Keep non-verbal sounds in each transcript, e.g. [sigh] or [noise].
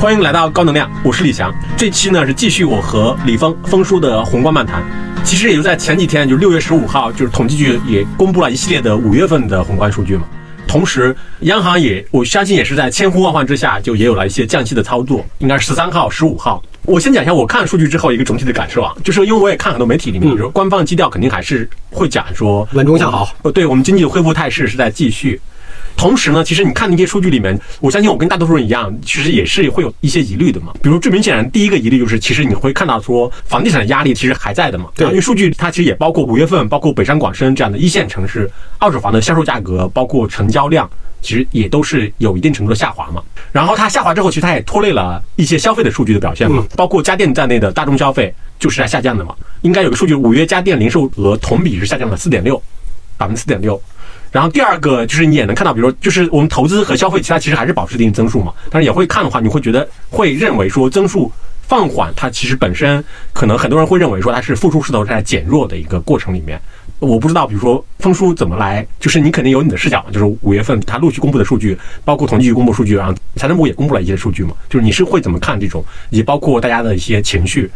欢迎来到高能量，我是李翔。这期呢是继续我和李峰峰叔的宏观漫谈。其实也就在前几天，就六月十五号，就是统计局也公布了一系列的五月份的宏观数据嘛。同时，央行也我相信也是在千呼万唤之下，就也有了一些降息的操作。应该是十三号、十五号。我先讲一下我看数据之后一个总体的感受啊，就是因为我也看很多媒体里面，比如官方基调肯定还是会讲说稳中向好。呃，对我们经济的恢复态势是在继续。同时呢，其实你看那些数据里面，我相信我跟大多数人一样，其实也是会有一些疑虑的嘛。比如最明显的第一个疑虑就是，其实你会看到说房地产的压力其实还在的嘛。对，因为数据它其实也包括五月份，包括北上广深这样的一线城市，二手房的销售价格，包括成交量，其实也都是有一定程度的下滑嘛。然后它下滑之后，其实它也拖累了一些消费的数据的表现嘛，包括家电在内的大众消费就是在下降的嘛。应该有个数据，五月家电零售额同比是下降了四点六，百分之四点六。然后第二个就是你也能看到，比如说就是我们投资和消费，其他其实还是保持一定增速嘛。但是也会看的话，你会觉得会认为说增速放缓，它其实本身可能很多人会认为说它是复苏势头在减弱的一个过程里面。我不知道，比如说风叔怎么来，就是你肯定有你的视角嘛。就是五月份它陆续公布的数据，包括统计局公布数据，然后财政部也公布了一些数据嘛。就是你是会怎么看这种，以及包括大家的一些情绪。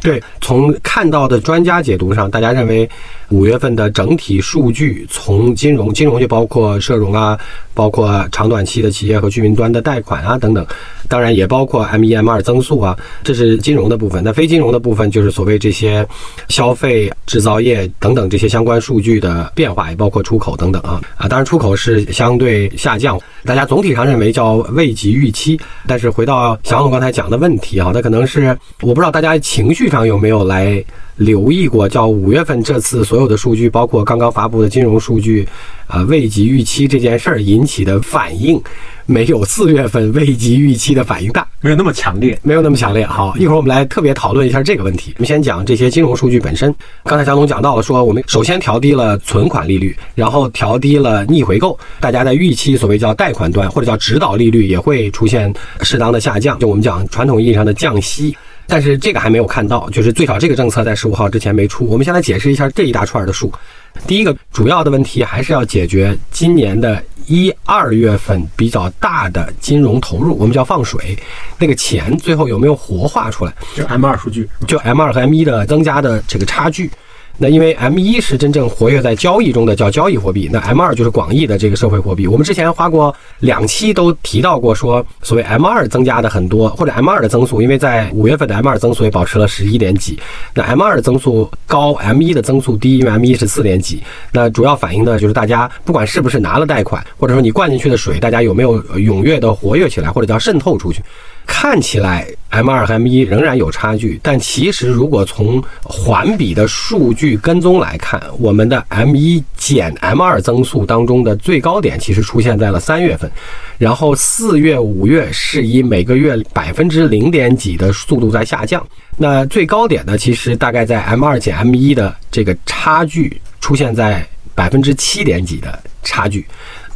对，从看到的专家解读上，大家认为五月份的整体数据，从金融，金融就包括社融啊，包括长短期的企业和居民端的贷款啊等等，当然也包括 M 一 M 二增速啊，这是金融的部分。那非金融的部分就是所谓这些消费、制造业等等这些相关数据的变化，也包括出口等等啊啊，当然出口是相对下降，大家总体上认为叫未及预期。但是回到小总刚才讲的问题啊，那可能是我不知道大家情绪。上有没有来留意过？叫五月份这次所有的数据，包括刚刚发布的金融数据，啊，未及预期这件事儿引起的反应，没有四月份未及预期的反应大，没有那么强烈，没有那么强烈。好，一会儿我们来特别讨论一下这个问题。我们先讲这些金融数据本身。刚才蒋总讲到了，说我们首先调低了存款利率，然后调低了逆回购，大家在预期所谓叫贷款端或者叫指导利率也会出现适当的下降，就我们讲传统意义上的降息。但是这个还没有看到，就是最少这个政策在十五号之前没出。我们先来解释一下这一大串的数。第一个主要的问题还是要解决今年的一二月份比较大的金融投入，我们叫放水，那个钱最后有没有活化出来？就 M 二数据，就 M 二和 M 一的增加的这个差距。那因为 M 一是真正活跃在交易中的叫交易货币，那 M 二就是广义的这个社会货币。我们之前花过两期都提到过，说所谓 M 二增加的很多，或者 M 二的增速，因为在五月份的 M 二增速也保持了十一点几，那 M 二的增速高，M 一的增速低，因为 M 一是四点几。那主要反映的就是大家不管是不是拿了贷款，或者说你灌进去的水，大家有没有踊跃的活跃起来，或者叫渗透出去。看起来 M 二和 M 一仍然有差距，但其实如果从环比的数据跟踪来看，我们的 M 一减 M 二增速当中的最高点其实出现在了三月份，然后四月、五月是以每个月百分之零点几的速度在下降。那最高点呢，其实大概在 M 二减 M 一的这个差距出现在百分之七点几的差距。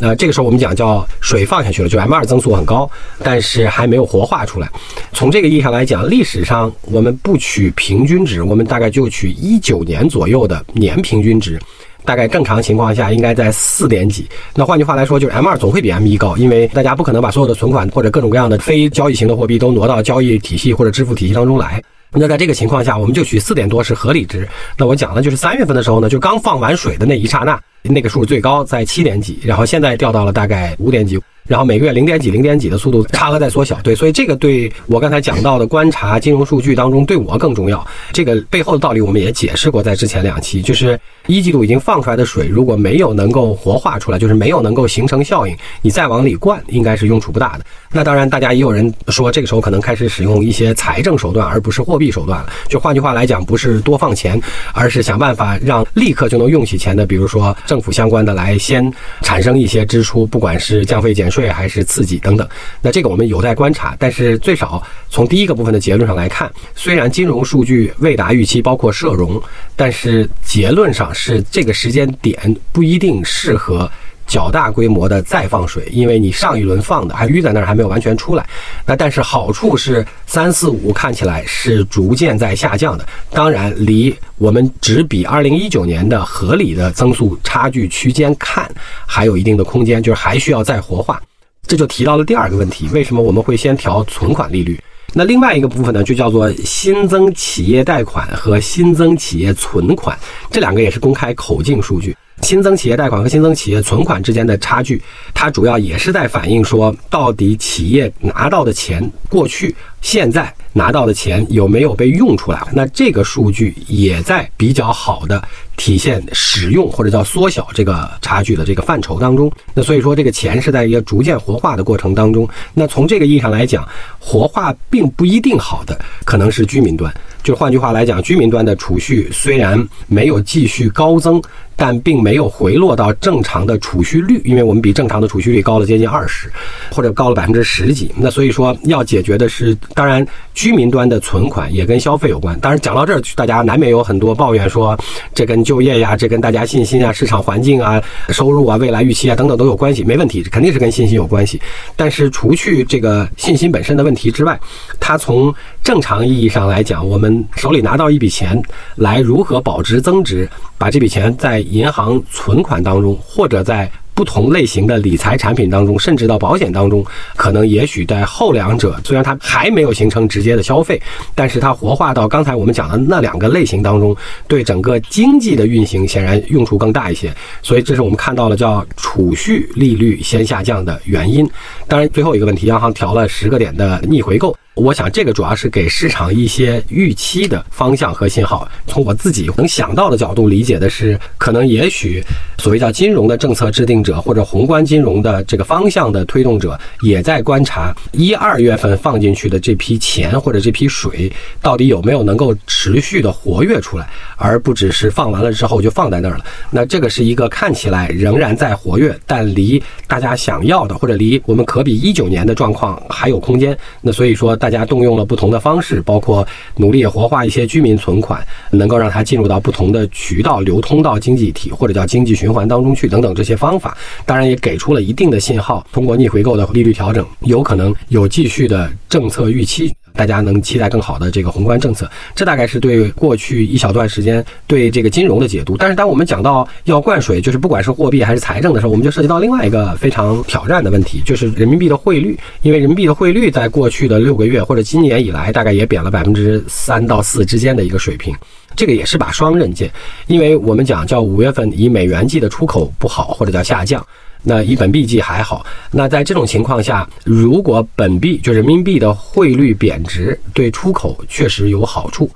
那这个时候我们讲叫水放下去了，就 M 二增速很高，但是还没有活化出来。从这个意义上来讲，历史上我们不取平均值，我们大概就取一九年左右的年平均值，大概正常情况下应该在四点几。那换句话来说，就是 M 二总会比 M 一高，因为大家不可能把所有的存款或者各种各样的非交易型的货币都挪到交易体系或者支付体系当中来。那在这个情况下，我们就取四点多是合理值。那我讲的就是三月份的时候呢，就刚放完水的那一刹那。那个数最高在七点几，然后现在掉到了大概五点几。然后每个月零点几、零点几的速度差额在缩小，对，所以这个对我刚才讲到的观察金融数据当中对我更重要。这个背后的道理我们也解释过，在之前两期，就是一季度已经放出来的水，如果没有能够活化出来，就是没有能够形成效应，你再往里灌，应该是用处不大的。那当然，大家也有人说，这个时候可能开始使用一些财政手段，而不是货币手段了。就换句话来讲，不是多放钱，而是想办法让立刻就能用起钱的，比如说政府相关的来先产生一些支出，不管是降费减税。还是刺激等等，那这个我们有待观察。但是最少从第一个部分的结论上来看，虽然金融数据未达预期，包括社融，但是结论上是这个时间点不一定适合。较大规模的再放水，因为你上一轮放的还淤在那儿，还没有完全出来。那但是好处是三四五看起来是逐渐在下降的，当然离我们只比二零一九年的合理的增速差距区间看还有一定的空间，就是还需要再活化。这就提到了第二个问题：为什么我们会先调存款利率？那另外一个部分呢，就叫做新增企业贷款和新增企业存款，这两个也是公开口径数据。新增企业贷款和新增企业存款之间的差距，它主要也是在反映说，到底企业拿到的钱，过去、现在拿到的钱有没有被用出来？那这个数据也在比较好的体现使用或者叫缩小这个差距的这个范畴当中。那所以说，这个钱是在一个逐渐活化的过程当中。那从这个意义上来讲，活化并不一定好的可能是居民端。就换句话来讲，居民端的储蓄虽然没有继续高增。但并没有回落到正常的储蓄率，因为我们比正常的储蓄率高了接近二十，或者高了百分之十几。那所以说要解决的是，当然居民端的存款也跟消费有关。当然讲到这儿，大家难免有很多抱怨，说这跟就业呀，这跟大家信心啊、市场环境啊、收入啊、未来预期啊等等都有关系。没问题，肯定是跟信心有关系。但是除去这个信心本身的问题之外，它从正常意义上来讲，我们手里拿到一笔钱来如何保值增值，把这笔钱在银行存款当中，或者在不同类型的理财产品当中，甚至到保险当中，可能也许在后两者，虽然它还没有形成直接的消费，但是它活化到刚才我们讲的那两个类型当中，对整个经济的运行显然用处更大一些。所以这是我们看到了叫储蓄利率先下降的原因。当然，最后一个问题，央行调了十个点的逆回购。我想，这个主要是给市场一些预期的方向和信号。从我自己能想到的角度理解的是，可能也许所谓叫金融的政策制定者或者宏观金融的这个方向的推动者，也在观察一二月份放进去的这批钱或者这批水到底有没有能够持续的活跃出来，而不只是放完了之后就放在那儿了。那这个是一个看起来仍然在活跃，但离大家想要的或者离我们可比一九年的状况还有空间。那所以说大。大家动用了不同的方式，包括努力活化一些居民存款，能够让它进入到不同的渠道流通到经济体或者叫经济循环当中去等等这些方法，当然也给出了一定的信号。通过逆回购的利率调整，有可能有继续的政策预期。大家能期待更好的这个宏观政策，这大概是对过去一小段时间对这个金融的解读。但是，当我们讲到要灌水，就是不管是货币还是财政的时候，我们就涉及到另外一个非常挑战的问题，就是人民币的汇率。因为人民币的汇率在过去的六个月或者今年以来，大概也贬了百分之三到四之间的一个水平，这个也是把双刃剑。因为我们讲叫五月份以美元计的出口不好，或者叫下降。那以本币计还好，那在这种情况下，如果本币就人民币的汇率贬值，对出口确实有好处。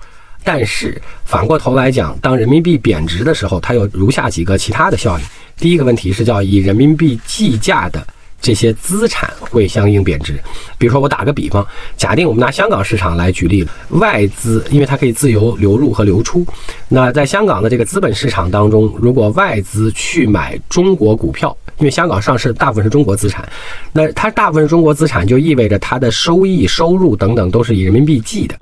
但是反过头来讲，当人民币贬值的时候，它有如下几个其他的效应。第一个问题是叫以人民币计价的这些资产会相应贬值。比如说我打个比方，假定我们拿香港市场来举例，外资因为它可以自由流入和流出，那在香港的这个资本市场当中，如果外资去买中国股票。因为香港上市大部分是中国资产，那它大部分是中国资产，就意味着它的收益、收入等等都是以人民币计的。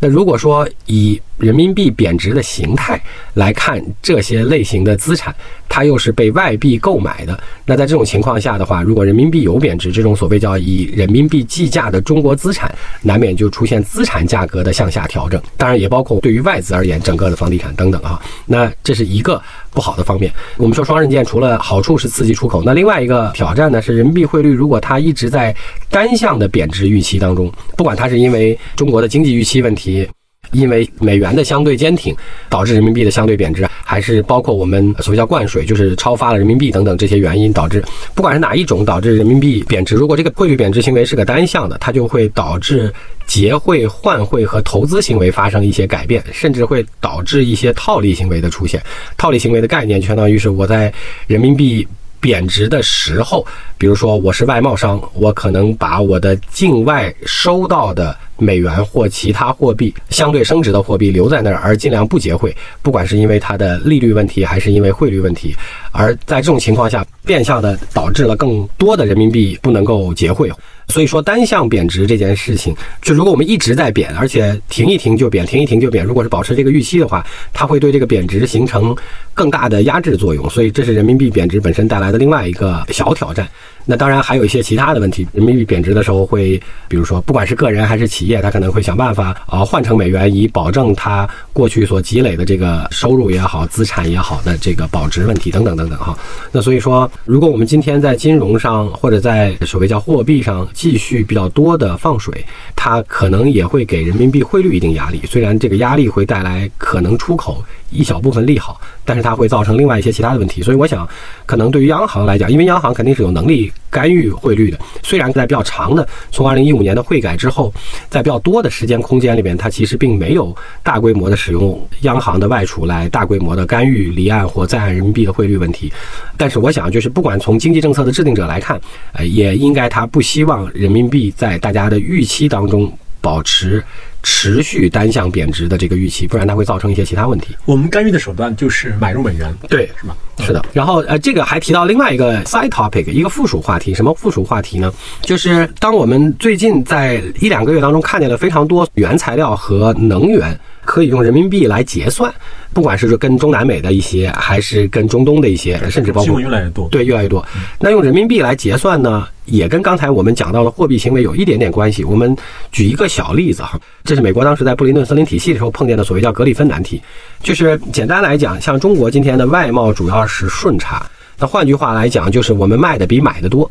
那如果说以人民币贬值的形态来看这些类型的资产，它又是被外币购买的。那在这种情况下的话，如果人民币有贬值，这种所谓叫以人民币计价的中国资产，难免就出现资产价格的向下调整。当然，也包括对于外资而言，整个的房地产等等啊。那这是一个不好的方面。我们说双刃剑，除了好处是刺激出口，那另外一个挑战呢是人民币汇率，如果它一直在单向的贬值预期当中，不管它是因为中国的经济预期问题。因为美元的相对坚挺，导致人民币的相对贬值，还是包括我们所谓叫灌水，就是超发了人民币等等这些原因导致，不管是哪一种导致人民币贬值，如果这个汇率贬值行为是个单向的，它就会导致结汇、换汇和投资行为发生一些改变，甚至会导致一些套利行为的出现。套利行为的概念相当于是我在人民币。贬值的时候，比如说我是外贸商，我可能把我的境外收到的美元或其他货币相对升值的货币留在那儿，而尽量不结汇，不管是因为它的利率问题，还是因为汇率问题，而在这种情况下，变相的导致了更多的人民币不能够结汇。所以说，单向贬值这件事情，就如果我们一直在贬，而且停一停就贬，停一停就贬，如果是保持这个预期的话，它会对这个贬值形成更大的压制作用。所以，这是人民币贬值本身带来的另外一个小挑战。那当然还有一些其他的问题，人民币贬值的时候会，比如说，不管是个人还是企业，他可能会想办法啊换成美元，以保证它过去所积累的这个收入也好、资产也好的这个保值问题等等等等哈。那所以说，如果我们今天在金融上或者在所谓叫货币上继续比较多的放水，它可能也会给人民币汇率一定压力。虽然这个压力会带来可能出口一小部分利好，但是它会造成另外一些其他的问题。所以我想，可能对于央行来讲，因为央行肯定是有能力干预汇率的。虽然在比较长的从二零一五年的汇改之后，在比较多的时间空间里面，它其实并没有大规模的使用央行的外储来大规模的干预离岸或在岸人民币的汇率问题。但是我想，就是不管从经济政策的制定者来看，呃，也应该他不希望人民币在大家的预期当中保持持续单向贬值的这个预期，不然它会造成一些其他问题。我们干预的手段就是买入美元，对，是吧？是的，然后呃，这个还提到另外一个 side topic，一个附属话题。什么附属话题呢？就是当我们最近在一两个月当中看见了非常多原材料和能源可以用人民币来结算，不管是说跟中南美的一些，还是跟中东的一些，甚至包新括闻越来越多。对，越来越多。那用人民币来结算呢，也跟刚才我们讲到的货币行为有一点点关系。我们举一个小例子哈，这是美国当时在布林顿森林体系的时候碰见的所谓叫格里芬难题，就是简单来讲，像中国今天的外贸主要是顺差，那换句话来讲，就是我们卖的比买的多。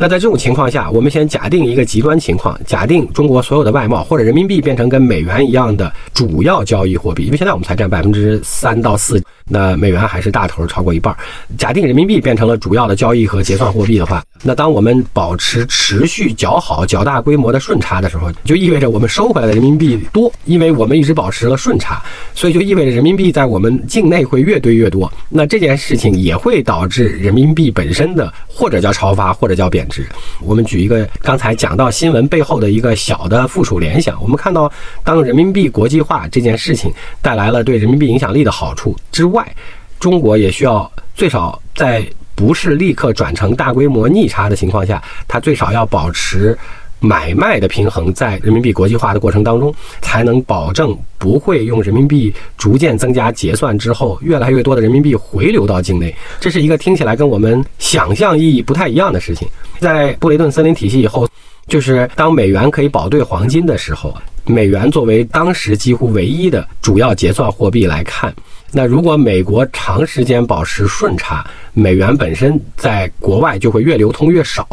那在这种情况下，我们先假定一个极端情况，假定中国所有的外贸或者人民币变成跟美元一样的主要交易货币，因为现在我们才占百分之三到四，那美元还是大头超过一半。假定人民币变成了主要的交易和结算货币的话，那当我们保持持续较好、较大规模的顺差的时候，就意味着我们收回来的人民币多，因为我们一直保持了顺差，所以就意味着人民币在我们境内会越堆越多。那这件事情也会导致人民币本身的或者叫超发，或者叫贬值。我们举一个刚才讲到新闻背后的一个小的附属联想，我们看到，当人民币国际化这件事情带来了对人民币影响力的好处之外，中国也需要最少在不是立刻转成大规模逆差的情况下，它最少要保持买卖的平衡，在人民币国际化的过程当中，才能保证不会用人民币逐渐增加结算之后，越来越多的人民币回流到境内。这是一个听起来跟我们想象意义不太一样的事情。在布雷顿森林体系以后，就是当美元可以保兑黄金的时候，美元作为当时几乎唯一的主要结算货币来看，那如果美国长时间保持顺差，美元本身在国外就会越流通越少。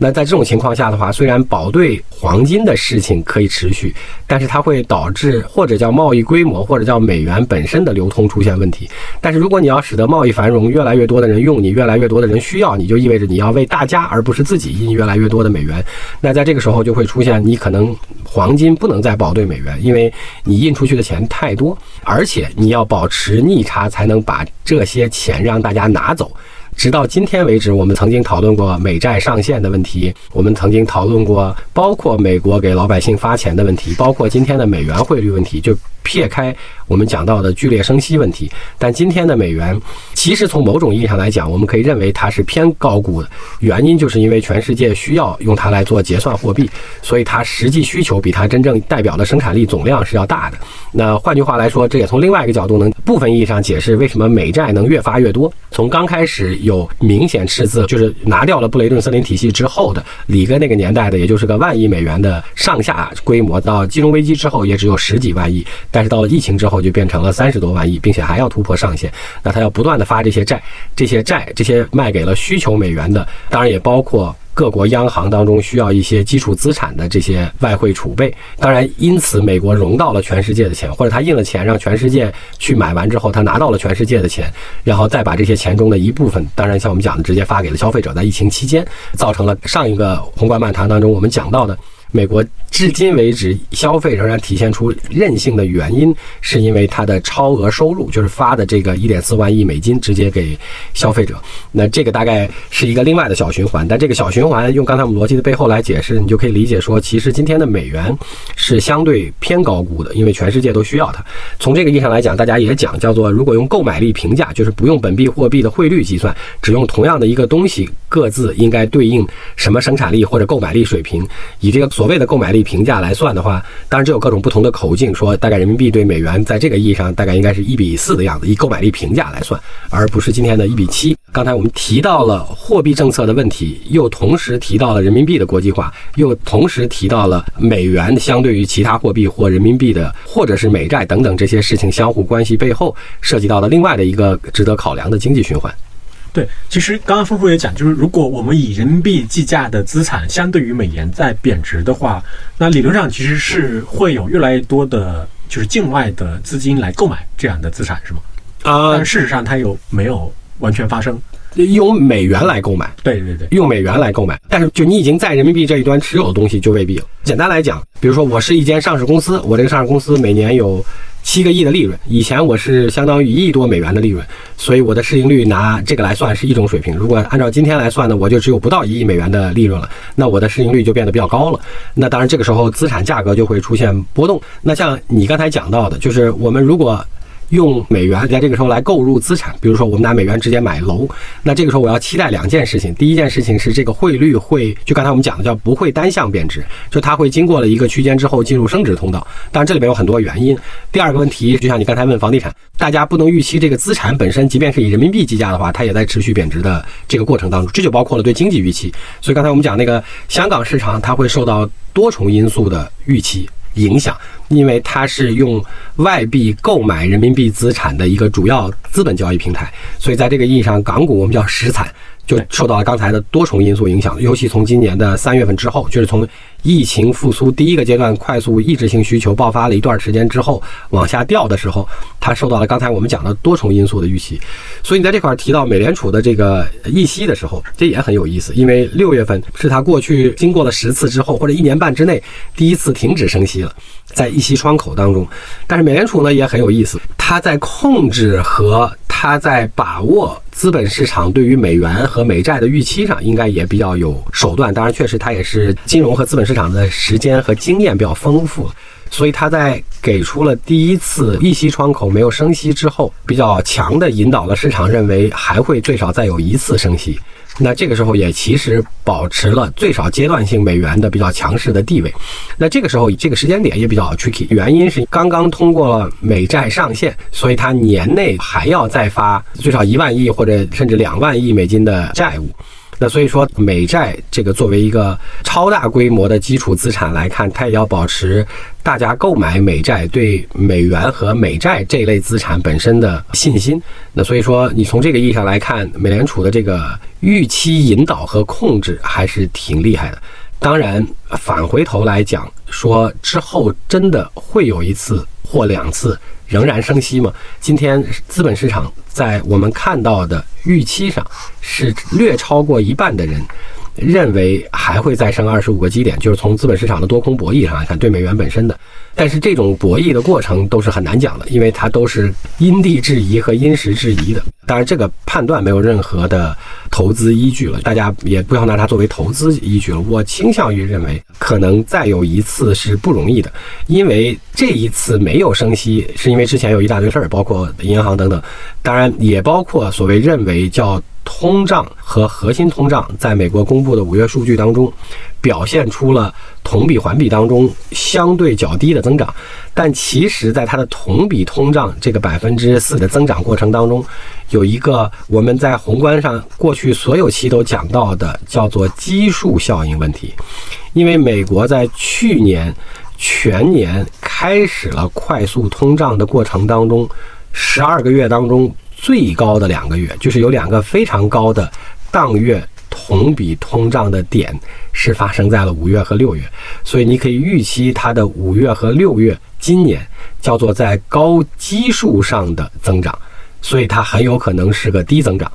那在这种情况下的话，虽然保兑黄金的事情可以持续，但是它会导致或者叫贸易规模，或者叫美元本身的流通出现问题。但是如果你要使得贸易繁荣，越来越多的人用你，越来越多的人需要你，就意味着你要为大家而不是自己印越来越多的美元。那在这个时候就会出现，你可能黄金不能再保兑美元，因为你印出去的钱太多，而且你要保持逆差才能把这些钱让大家拿走。直到今天为止，我们曾经讨论过美债上限的问题，我们曾经讨论过包括美国给老百姓发钱的问题，包括今天的美元汇率问题，就撇开我们讲到的剧烈升息问题。但今天的美元，其实从某种意义上来讲，我们可以认为它是偏高估的，原因就是因为全世界需要用它来做结算货币，所以它实际需求比它真正代表的生产力总量是要大的。那换句话来说，这也从另外一个角度能部分意义上解释为什么美债能越发越多。从刚开始有明显赤字，就是拿掉了布雷顿森林体系之后的里根那个年代的，也就是个万亿美元的上下规模，到金融危机之后也只有十几万亿，但是到了疫情之后就变成了三十多万亿，并且还要突破上限。那它要不断的发这些债，这些债这些卖给了需求美元的，当然也包括。各国央行当中需要一些基础资产的这些外汇储备，当然，因此美国融到了全世界的钱，或者他印了钱让全世界去买完之后，他拿到了全世界的钱，然后再把这些钱中的一部分，当然像我们讲的，直接发给了消费者，在疫情期间造成了上一个宏观漫谈当中我们讲到的。美国至今为止消费仍然体现出韧性的原因，是因为它的超额收入，就是发的这个一点四万亿美金直接给消费者。那这个大概是一个另外的小循环，但这个小循环用刚才我们逻辑的背后来解释，你就可以理解说，其实今天的美元是相对偏高估的，因为全世界都需要它。从这个意义上来讲，大家也讲叫做，如果用购买力评价，就是不用本币货币的汇率计算，只用同样的一个东西各自应该对应什么生产力或者购买力水平，以这个。所谓的购买力评价来算的话，当然这有各种不同的口径，说大概人民币对美元在这个意义上大概应该是一比四的样子，以购买力评价来算，而不是今天的一比七。刚才我们提到了货币政策的问题，又同时提到了人民币的国际化，又同时提到了美元相对于其他货币或人民币的，或者是美债等等这些事情相互关系背后涉及到的另外的一个值得考量的经济循环。对，其实刚刚峰叔也讲，就是如果我们以人民币计价的资产相对于美元在贬值的话，那理论上其实是会有越来越多的，就是境外的资金来购买这样的资产，是吗？啊、但事实上它有没有完全发生？用美元来购买，对对对，用美元来购买，但是就你已经在人民币这一端持有的东西就未必了。简单来讲，比如说我是一间上市公司，我这个上市公司每年有七个亿的利润，以前我是相当于一亿多美元的利润，所以我的市盈率拿这个来算是一种水平。如果按照今天来算呢，我就只有不到一亿美元的利润了，那我的市盈率就变得比较高了。那当然这个时候资产价格就会出现波动。那像你刚才讲到的，就是我们如果用美元在这个时候来购入资产，比如说我们拿美元直接买楼，那这个时候我要期待两件事情。第一件事情是这个汇率会，就刚才我们讲的叫不会单向贬值，就它会经过了一个区间之后进入升值通道。当然这里面有很多原因。第二个问题，就像你刚才问房地产，大家不能预期这个资产本身，即便是以人民币计价的话，它也在持续贬值的这个过程当中，这就包括了对经济预期。所以刚才我们讲那个香港市场，它会受到多重因素的预期。影响，因为它是用外币购买人民币资产的一个主要资本交易平台，所以在这个意义上，港股我们叫实产，就受到了刚才的多重因素影响。尤其从今年的三月份之后，就是从疫情复苏第一个阶段快速抑制性需求爆发了一段时间之后往下掉的时候，它受到了刚才我们讲的多重因素的预期。所以你在这块提到美联储的这个议息的时候，这也很有意思，因为六月份是它过去经过了十次之后或者一年半之内第一次停止升息了，在议息窗口当中。但是美联储呢也很有意思，它在控制和它在把握资本市场对于美元和美债的预期上，应该也比较有手段。当然，确实它也是金融和资本市场的时间和经验比较丰富。所以他在给出了第一次议息窗口没有升息之后，比较强的引导了市场认为还会最少再有一次升息。那这个时候也其实保持了最少阶段性美元的比较强势的地位。那这个时候这个时间点也比较 tricky，原因是刚刚通过了美债上限，所以它年内还要再发最少一万亿或者甚至两万亿美金的债务。那所以说，美债这个作为一个超大规模的基础资产来看，它也要保持大家购买美债对美元和美债这类资产本身的信心。那所以说，你从这个意义上来看，美联储的这个预期引导和控制还是挺厉害的。当然，返回头来讲，说之后真的会有一次或两次仍然升息吗？今天资本市场在我们看到的预期上是略超过一半的人认为还会再升二十五个基点，就是从资本市场的多空博弈上来看，对美元本身的。但是这种博弈的过程都是很难讲的，因为它都是因地制宜和因时制宜的。当然，这个判断没有任何的投资依据了，大家也不要拿它作为投资依据了。我倾向于认为，可能再有一次是不容易的，因为这一次没有升息，是因为之前有一大堆事儿，包括银行等等，当然也包括所谓认为叫。通胀和核心通胀在美国公布的五月数据当中，表现出了同比环比当中相对较低的增长，但其实，在它的同比通胀这个百分之四的增长过程当中，有一个我们在宏观上过去所有期都讲到的叫做基数效应问题，因为美国在去年全年开始了快速通胀的过程当中，十二个月当中。最高的两个月，就是有两个非常高的当月同比通胀的点，是发生在了五月和六月，所以你可以预期它的五月和六月今年叫做在高基数上的增长，所以它很有可能是个低增长。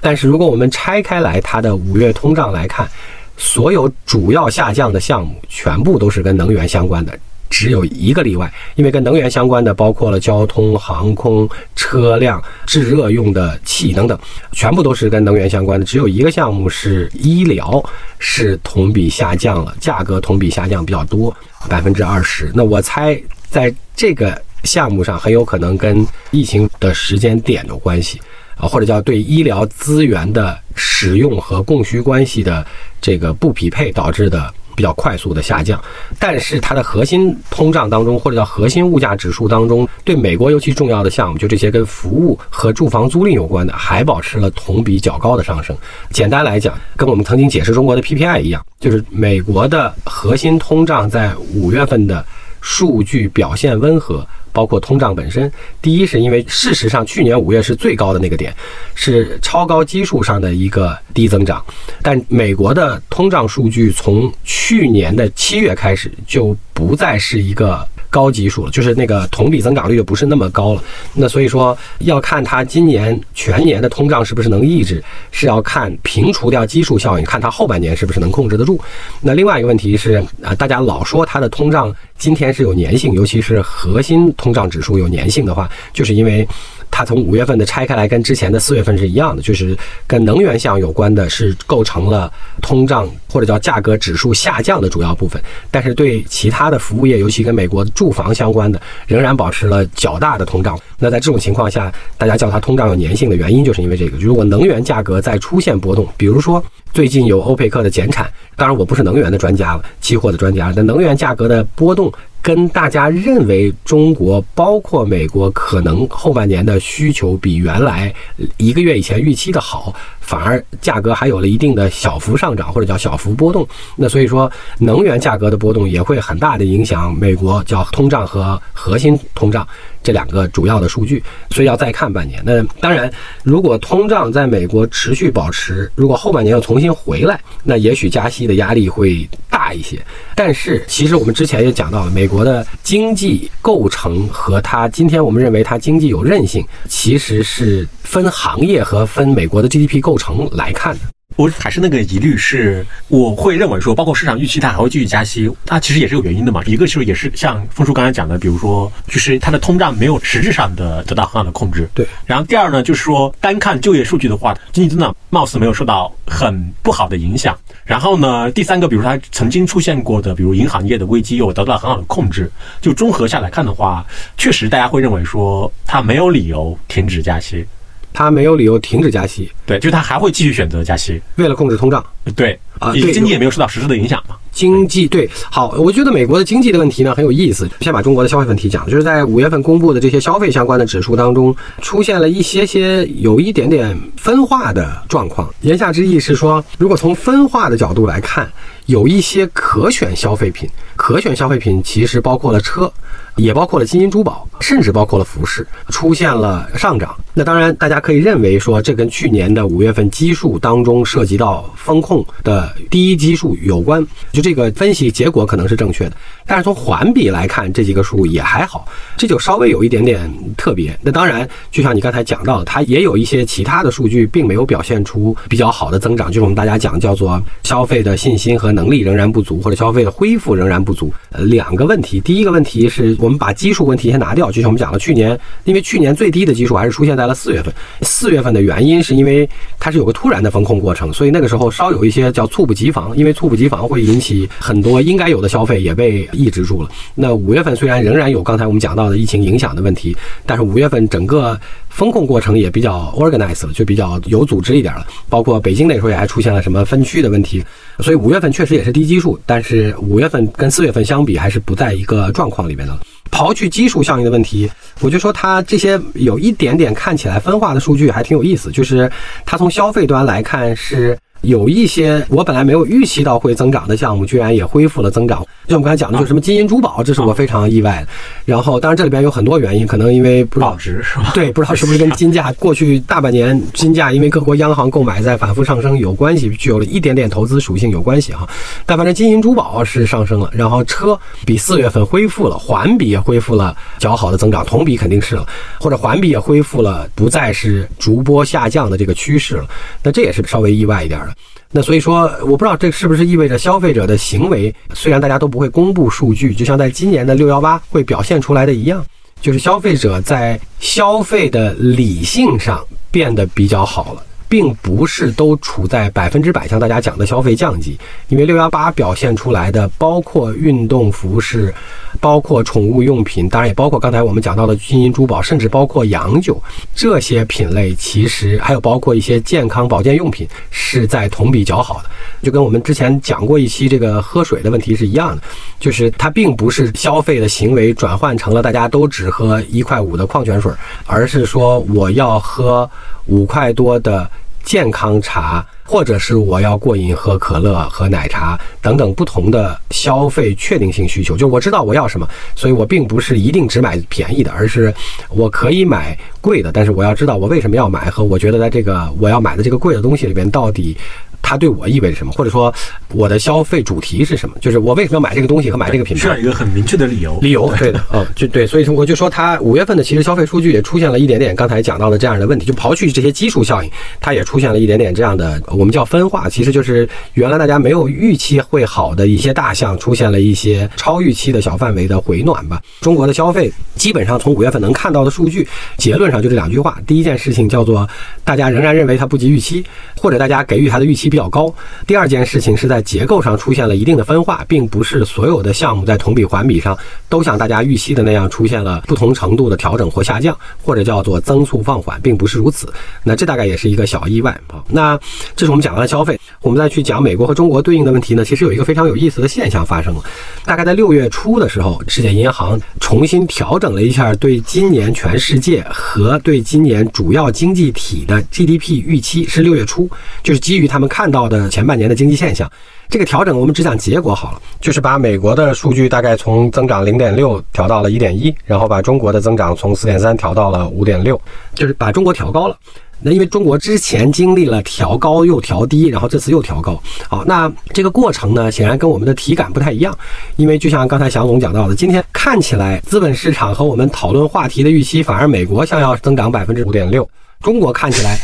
但是如果我们拆开来它的五月通胀来看，所有主要下降的项目全部都是跟能源相关的。只有一个例外，因为跟能源相关的包括了交通、航空、车辆、制热用的气等等，全部都是跟能源相关的。只有一个项目是医疗，是同比下降了，价格同比下降比较多，百分之二十。那我猜，在这个项目上很有可能跟疫情的时间点有关系啊，或者叫对医疗资源的使用和供需关系的这个不匹配导致的。比较快速的下降，但是它的核心通胀当中，或者叫核心物价指数当中，对美国尤其重要的项目，就这些跟服务和住房租赁有关的，还保持了同比较高的上升。简单来讲，跟我们曾经解释中国的 PPI 一样，就是美国的核心通胀在五月份的数据表现温和。包括通胀本身，第一是因为事实上去年五月是最高的那个点，是超高基数上的一个低增长，但美国的通胀数据从去年的七月开始就不再是一个。高基数了，就是那个同比增长率就不是那么高了。那所以说要看它今年全年的通胀是不是能抑制，是要看平除掉基数效应，看它后半年是不是能控制得住。那另外一个问题是啊，大家老说它的通胀今天是有粘性，尤其是核心通胀指数有粘性的话，就是因为。它从五月份的拆开来，跟之前的四月份是一样的，就是跟能源项有关的，是构成了通胀或者叫价格指数下降的主要部分。但是对其他的服务业，尤其跟美国住房相关的，仍然保持了较大的通胀。那在这种情况下，大家叫它通胀有粘性的原因，就是因为这个。如果能源价格再出现波动，比如说最近有欧佩克的减产，当然我不是能源的专家了，期货的专家，但能源价格的波动。跟大家认为中国包括美国可能后半年的需求比原来一个月以前预期的好，反而价格还有了一定的小幅上涨或者叫小幅波动。那所以说，能源价格的波动也会很大的影响美国叫通胀和核心通胀。这两个主要的数据，所以要再看半年。那当然，如果通胀在美国持续保持，如果后半年又重新回来，那也许加息的压力会一些。但是，其实我们之前也讲到了，美国的经济构成和它今天我们认为它经济有韧性，其实是分行业和分美国的 GDP 构成来看的。我还是那个疑虑，是我会认为说，包括市场预期它还会继续加息，它其实也是有原因的嘛。一个就是也是像峰叔刚才讲的，比如说就是它的通胀没有实质上的得到很好的控制。对。然后第二呢，就是说单看就业数据的话，经济增长貌似没有受到很不好的影响。然后呢，第三个，比如说它曾经出现过的，比如银行业的危机又得到很好的控制。就综合下来看的话，确实大家会认为说它没有理由停止加息。它没有理由停止加息，对，就他还会继续选择加息，为了控制通胀，对啊，对，经济也没有受到实质的影响嘛。经济对，好，我觉得美国的经济的问题呢很有意思。先把中国的消费问题讲，就是在五月份公布的这些消费相关的指数当中，出现了一些些有一点点分化的状况。言下之意是说，如果从分化的角度来看，有一些可选消费品，可选消费品其实包括了车。也包括了金银珠宝，甚至包括了服饰，出现了上涨。那当然，大家可以认为说，这跟去年的五月份基数当中涉及到风控的第一基数有关。就这个分析结果可能是正确的，但是从环比来看，这几个数也还好，这就稍微有一点点特别。那当然，就像你刚才讲到的，它也有一些其他的数据，并没有表现出比较好的增长，就是我们大家讲叫做消费的信心和能力仍然不足，或者消费的恢复仍然不足。呃，两个问题，第一个问题是。我们把基数问题先拿掉，就像我们讲的，去年因为去年最低的基数还是出现在了四月份。四月份的原因是因为它是有个突然的风控过程，所以那个时候稍有一些叫猝不及防，因为猝不及防会引起很多应该有的消费也被抑制住了。那五月份虽然仍然有刚才我们讲到的疫情影响的问题，但是五月份整个风控过程也比较 organized 了，就比较有组织一点了。包括北京那时候也还出现了什么分区的问题，所以五月份确实也是低基数，但是五月份跟四月份相比还是不在一个状况里面的。刨去基数效应的问题，我就说它这些有一点点看起来分化的数据还挺有意思，就是它从消费端来看是。有一些我本来没有预期到会增长的项目，居然也恢复了增长。就我们刚才讲的，就是什么金银珠宝，这是我非常意外的。然后，当然这里边有很多原因，可能因为不知道值是吧？对，不知道是不是跟金价过去大半年金价因为各国央行购买在反复上升有关系，具有了一点点投资属性有关系哈。但反正金银珠宝是上升了，然后车比四月份恢复了，环比也恢复了较好的增长，同比肯定是了，或者环比也恢复了，不再是逐波下降的这个趋势了。那这也是稍微意外一点的。那所以说，我不知道这是不是意味着消费者的行为，虽然大家都不会公布数据，就像在今年的六幺八会表现出来的一样，就是消费者在消费的理性上变得比较好了。并不是都处在百分之百像大家讲的消费降级，因为六幺八表现出来的包括运动服饰，包括宠物用品，当然也包括刚才我们讲到的金银珠宝，甚至包括洋酒这些品类，其实还有包括一些健康保健用品是在同比较好的，就跟我们之前讲过一期这个喝水的问题是一样的，就是它并不是消费的行为转换成了大家都只喝一块五的矿泉水，而是说我要喝五块多的。健康茶，或者是我要过瘾喝可乐、喝奶茶等等不同的消费确定性需求，就我知道我要什么，所以我并不是一定只买便宜的，而是我可以买贵的，但是我要知道我为什么要买和我觉得在这个我要买的这个贵的东西里边到底。它对我意味着什么，或者说我的消费主题是什么？就是我为什么要买这个东西和买这个品牌？需要一个很明确的理由。理由，对的，嗯，就对，所以说我就说，它五月份的其实消费数据也出现了一点点刚才讲到的这样的问题，就刨去这些基数效应，它也出现了一点点这样的，我们叫分化，其实就是原来大家没有预期会好的一些大项，出现了一些超预期的小范围的回暖吧。中国的消费基本上从五月份能看到的数据，结论上就这两句话：第一件事情叫做大家仍然认为它不及预期，或者大家给予它的预期。比较高。第二件事情是在结构上出现了一定的分化，并不是所有的项目在同比环比上都像大家预期的那样出现了不同程度的调整或下降，或者叫做增速放缓，并不是如此。那这大概也是一个小意外啊。那这是我们讲完了消费，我们再去讲美国和中国对应的问题呢？其实有一个非常有意思的现象发生了。大概在六月初的时候，世界银行重新调整了一下对今年全世界和对今年主要经济体的 GDP 预期，是六月初，就是基于他们看。看到的前半年的经济现象，这个调整我们只讲结果好了，就是把美国的数据大概从增长零点六调到了一点一，然后把中国的增长从四点三调到了五点六，就是把中国调高了。那因为中国之前经历了调高又调低，然后这次又调高，好，那这个过程呢，显然跟我们的体感不太一样，因为就像刚才祥总讲到的，今天看起来资本市场和我们讨论话题的预期，反而美国想要增长百分之五点六，中国看起来。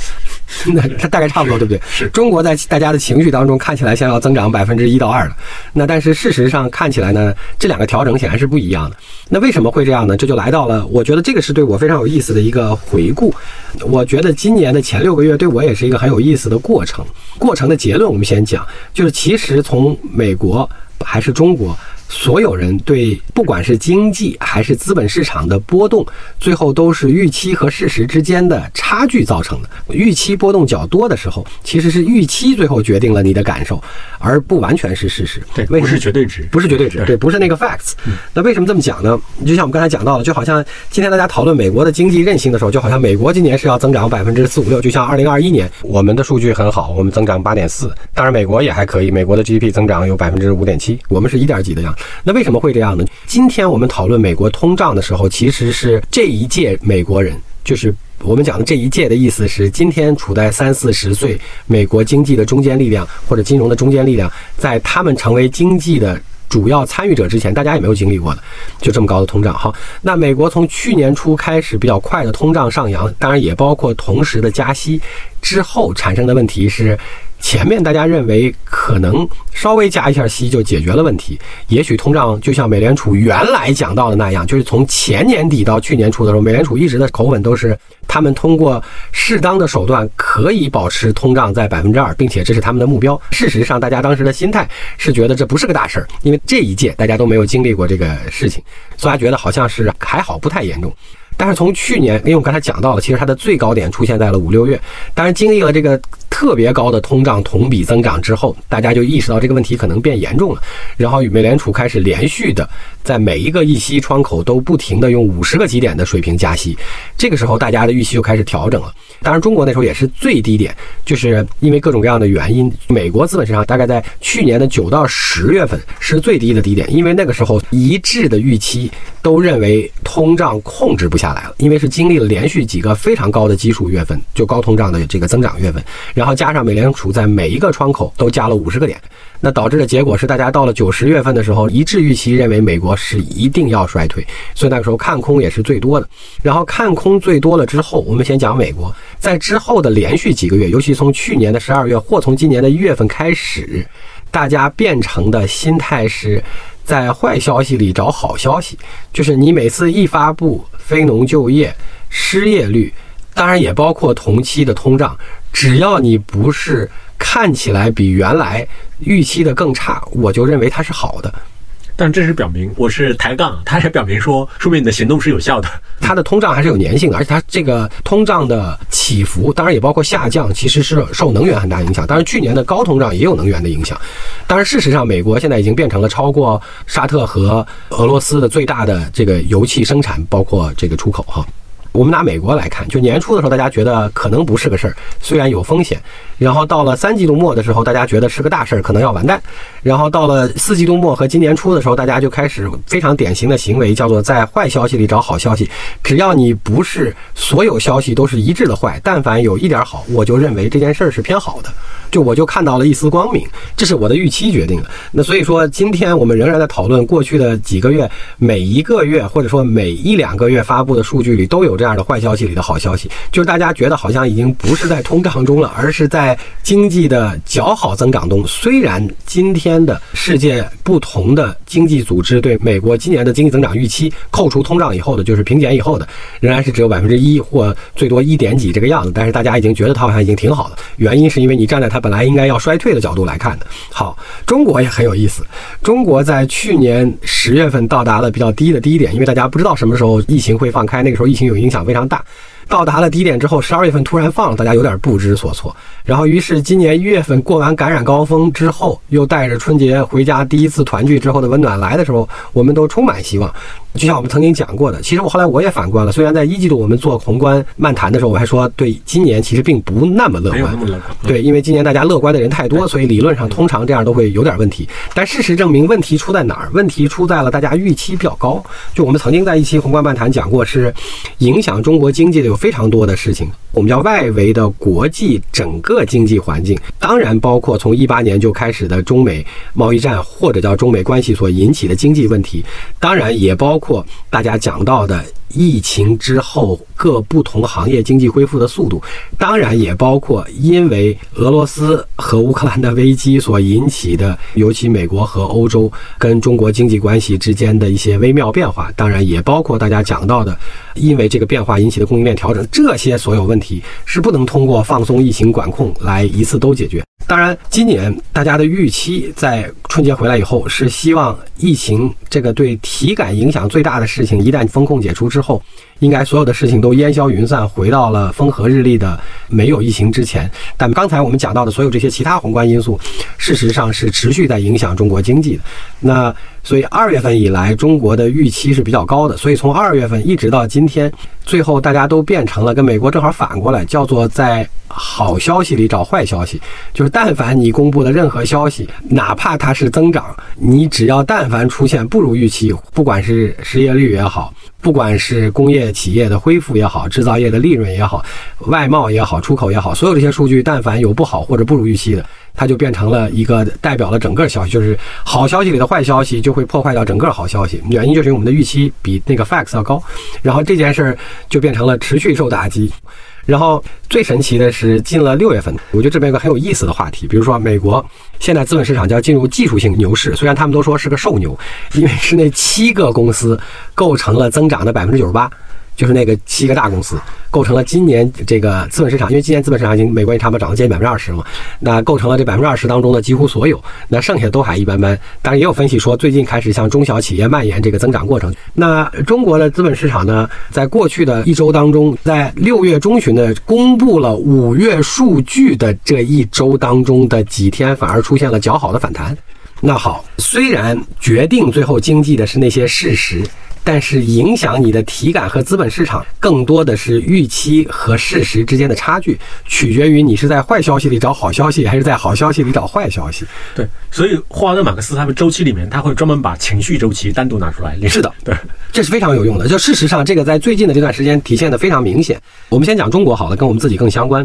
那 [laughs] 它大概差不多，对不对？是中国在大家的情绪当中看起来像要增长百分之一到二了，那但是事实上看起来呢，这两个调整显然是不一样的。那为什么会这样呢？这就来到了，我觉得这个是对我非常有意思的一个回顾。我觉得今年的前六个月对我也是一个很有意思的过程。过程的结论我们先讲，就是其实从美国还是中国。所有人对不管是经济还是资本市场的波动，最后都是预期和事实之间的差距造成的。预期波动较多的时候，其实是预期最后决定了你的感受，而不完全是事实。对，为不是绝对值，不是绝对值，对，不是那个 facts。那为什么这么讲呢？就像我们刚才讲到的，就好像今天大家讨论美国的经济韧性的时候，就好像美国今年是要增长百分之四五六，就像二零二一年我们的数据很好，我们增长八点四，当然美国也还可以，美国的 GDP 增长有百分之五点七，我们是一点几的样。那为什么会这样呢？今天我们讨论美国通胀的时候，其实是这一届美国人，就是我们讲的这一届的意思是，今天处在三四十岁美国经济的中坚力量或者金融的中坚力量，在他们成为经济的主要参与者之前，大家也没有经历过的，就这么高的通胀。好，那美国从去年初开始比较快的通胀上扬，当然也包括同时的加息之后产生的问题是。前面大家认为可能稍微加一下息就解决了问题，也许通胀就像美联储原来讲到的那样，就是从前年底到去年初的时候，美联储一直的口吻都是他们通过适当的手段可以保持通胀在百分之二，并且这是他们的目标。事实上，大家当时的心态是觉得这不是个大事儿，因为这一届大家都没有经历过这个事情，所以他觉得好像是还好，不太严重。但是从去年，因为我刚才讲到了，其实它的最高点出现在了五六月。当然，经历了这个特别高的通胀同比增长之后，大家就意识到这个问题可能变严重了。然后与，美联储开始连续的在每一个议息窗口都不停的用五十个基点的水平加息。这个时候，大家的预期就开始调整了。当然，中国那时候也是最低点，就是因为各种各样的原因，美国资本市场大概在去年的九到十月份是最低的低点，因为那个时候一致的预期都认为通胀控制不下。来了，因为是经历了连续几个非常高的基数月份，就高通胀的这个增长月份，然后加上美联储在每一个窗口都加了五十个点，那导致的结果是，大家到了九十月份的时候，一致预期认为美国是一定要衰退，所以那个时候看空也是最多的。然后看空最多了之后，我们先讲美国，在之后的连续几个月，尤其从去年的十二月或从今年的一月份开始，大家变成的心态是。在坏消息里找好消息，就是你每次一发布非农就业、失业率、当然也包括同期的通胀。只要你不是看起来比原来预期的更差，我就认为它是好的。但这是表明我是抬杠，它也表明说，说明你的行动是有效的。它的通胀还是有粘性的，而且它这个通胀的起伏，当然也包括下降，其实是受能源很大影响。当然，去年的高通胀也有能源的影响。当然，事实上，美国现在已经变成了超过沙特和俄罗斯的最大的这个油气生产，包括这个出口哈。我们拿美国来看，就年初的时候，大家觉得可能不是个事儿，虽然有风险。然后到了三季度末的时候，大家觉得是个大事儿，可能要完蛋。然后到了四季度末和今年初的时候，大家就开始非常典型的行为，叫做在坏消息里找好消息。只要你不是所有消息都是一致的坏，但凡有一点好，我就认为这件事儿是偏好的。就我就看到了一丝光明，这是我的预期决定的。那所以说，今天我们仍然在讨论过去的几个月，每一个月或者说每一两个月发布的数据里都有这样的坏消息里的好消息，就是大家觉得好像已经不是在通胀中了，而是在在经济的较好增长中。虽然今天的世界不同的经济组织对美国今年的经济增长预期，扣除通胀以后的，就是平减以后的，仍然是只有百分之一或最多一点几这个样子。但是大家已经觉得它好像已经挺好的，原因是因为你站在它。本来应该要衰退的角度来看的。好，中国也很有意思。中国在去年十月份到达了比较低的低点，因为大家不知道什么时候疫情会放开，那个时候疫情有影响非常大。到达了低点之后，十二月份突然放了，大家有点不知所措。然后，于是今年一月份过完感染高峰之后，又带着春节回家第一次团聚之后的温暖来的时候，我们都充满希望。就像我们曾经讲过的，其实我后来我也反观了。虽然在一季度我们做宏观漫谈的时候，我还说对今年其实并不那么乐观。对，因为今年大家乐观的人太多，所以理论上通常这样都会有点问题。但事实证明，问题出在哪儿？问题出在了大家预期比较高。就我们曾经在一期宏观漫谈讲过，是影响中国经济的有非常多的事情。我们叫外围的国际整个经济环境，当然包括从一八年就开始的中美贸易战或者叫中美关系所引起的经济问题，当然也包括。括大家讲到的疫情之后各不同行业经济恢复的速度，当然也包括因为俄罗斯和乌克兰的危机所引起的，尤其美国和欧洲跟中国经济关系之间的一些微妙变化，当然也包括大家讲到的，因为这个变化引起的供应链调整，这些所有问题是不能通过放松疫情管控来一次都解决。当然，今年大家的预期在春节回来以后是希望疫情这个对体感影响最大的事情一旦风控解除之后，应该所有的事情都烟消云散，回到了风和日丽的没有疫情之前。但刚才我们讲到的所有这些其他宏观因素，事实上是持续在影响中国经济的。那所以二月份以来，中国的预期是比较高的。所以从二月份一直到今天，最后大家都变成了跟美国正好反过来，叫做在。好消息里找坏消息，就是但凡你公布的任何消息，哪怕它是增长，你只要但凡出现不如预期，不管是失业率也好，不管是工业企业的恢复也好，制造业的利润也好，外贸也好，出口也好，所有这些数据，但凡有不好或者不如预期的，它就变成了一个代表了整个消息，就是好消息里的坏消息就会破坏掉整个好消息。原因就是因为我们的预期比那个 facts 要高，然后这件事儿就变成了持续受打击。然后最神奇的是，进了六月份，我觉得这边有个很有意思的话题，比如说美国现在资本市场叫进入技术性牛市，虽然他们都说是个瘦牛，因为是那七个公司构成了增长的百分之九十八。就是那个七个大公司构成了今年这个资本市场，因为今年资本市场已经美国也差不多涨了接近百分之二十嘛，那构成了这百分之二十当中的几乎所有，那剩下都还一般般。当然也有分析说，最近开始向中小企业蔓延这个增长过程。那中国的资本市场呢，在过去的一周当中，在六月中旬的公布了五月数据的这一周当中的几天，反而出现了较好的反弹。那好，虽然决定最后经济的是那些事实。但是影响你的体感和资本市场，更多的是预期和事实之间的差距，取决于你是在坏消息里找好消息，还是在好消息里找坏消息。对，所以霍华德·马克思他们周期里面，他会专门把情绪周期单独拿出来。是的，对，这是非常有用的。就事实上，这个在最近的这段时间体现的非常明显。我们先讲中国好了，跟我们自己更相关。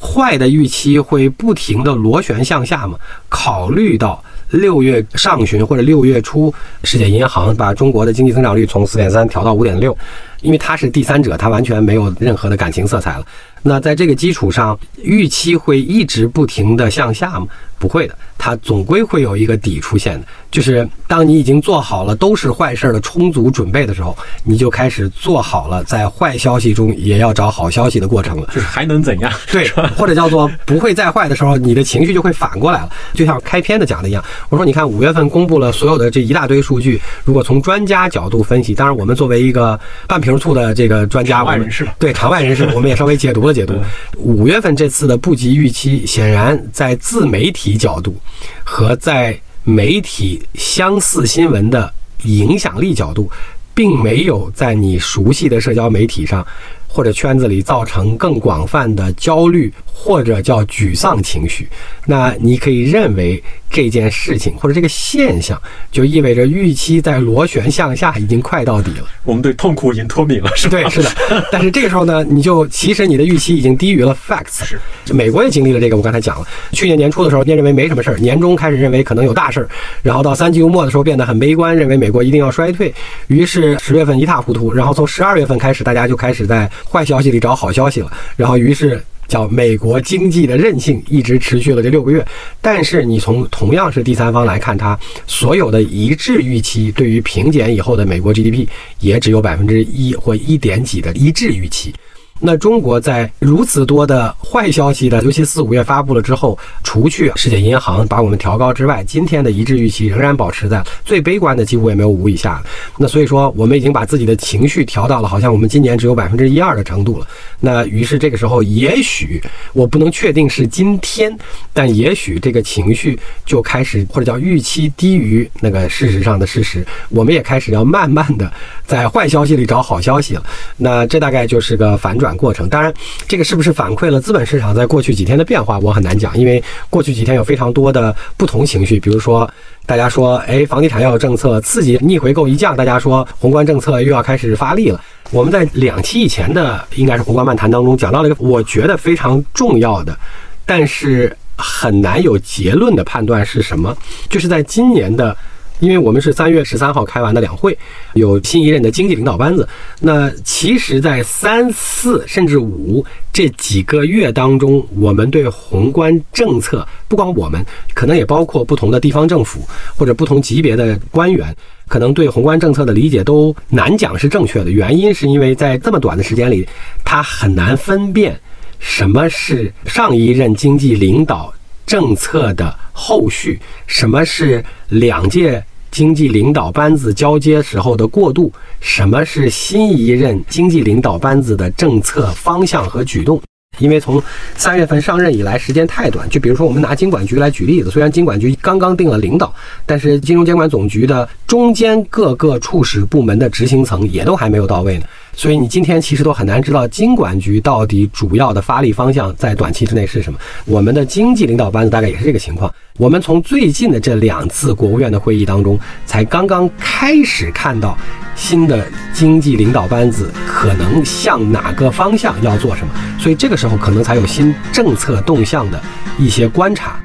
坏的预期会不停的螺旋向下嘛？考虑到。六月上旬或者六月初，世界银行把中国的经济增长率从四点三调到五点六，因为它是第三者，它完全没有任何的感情色彩了。那在这个基础上，预期会一直不停的向下吗？不会的，它总归会有一个底出现的。就是当你已经做好了都是坏事儿的充足准备的时候，你就开始做好了在坏消息中也要找好消息的过程了。就是还能怎样？[laughs] 对，或者叫做不会再坏的时候，你的情绪就会反过来了。就像开篇的讲的一样，我说你看五月份公布了所有的这一大堆数据，如果从专家角度分析，当然我们作为一个半瓶醋的这个专家，我们场外人士吧对场外人士，我们也稍微解读了解读。五月份这次的不及预期，显然在自媒体角度和在媒体相似新闻的影响力角度，并没有在你熟悉的社交媒体上或者圈子里造成更广泛的焦虑或者叫沮丧情绪。那你可以认为这件事情或者这个现象，就意味着预期在螺旋向下已经快到底了。我们对痛苦已经脱敏了，是吧？对，是的。[laughs] 但是这个时候呢，你就其实你的预期已经低于了 facts。是，美国也经历了这个，我刚才讲了，去年年初的时候，你认为没什么事儿，年中开始认为可能有大事儿，然后到三季度末的时候变得很悲观，认为美国一定要衰退，于是十月份一塌糊涂，然后从十二月份开始，大家就开始在坏消息里找好消息了，然后于是。叫美国经济的韧性一直持续了这六个月，但是你从同样是第三方来看，它所有的一致预期对于平减以后的美国 GDP 也只有百分之一或一点几的一致预期。那中国在如此多的坏消息的，尤其四五月发布了之后，除去世界银行把我们调高之外，今天的一致预期仍然保持在最悲观的几乎也没有五以下。那所以说，我们已经把自己的情绪调到了好像我们今年只有百分之一二的程度了。那于是这个时候，也许我不能确定是今天，但也许这个情绪就开始或者叫预期低于那个事实上的事实，我们也开始要慢慢的在坏消息里找好消息了。那这大概就是个反转。过程当然，这个是不是反馈了资本市场在过去几天的变化，我很难讲，因为过去几天有非常多的不同情绪。比如说，大家说，哎，房地产要有政策刺激，逆回购一降，大家说宏观政策又要开始发力了。我们在两期以前的应该是宏观漫谈当中讲到了一个我觉得非常重要的，但是很难有结论的判断是什么，就是在今年的。因为我们是三月十三号开完的两会，有新一任的经济领导班子。那其实，在三四甚至五这几个月当中，我们对宏观政策，不光我们，可能也包括不同的地方政府或者不同级别的官员，可能对宏观政策的理解都难讲是正确的。原因是因为在这么短的时间里，他很难分辨什么是上一任经济领导政策的后续，什么是两届。经济领导班子交接时候的过渡，什么是新一任经济领导班子的政策方向和举动？因为从三月份上任以来，时间太短。就比如说，我们拿金管局来举例子，虽然金管局刚刚定了领导，但是金融监管总局的中间各个处室部门的执行层也都还没有到位呢。所以你今天其实都很难知道金管局到底主要的发力方向在短期之内是什么。我们的经济领导班子大概也是这个情况。我们从最近的这两次国务院的会议当中，才刚刚开始看到新的经济领导班子可能向哪个方向要做什么，所以这个时候可能才有新政策动向的一些观察。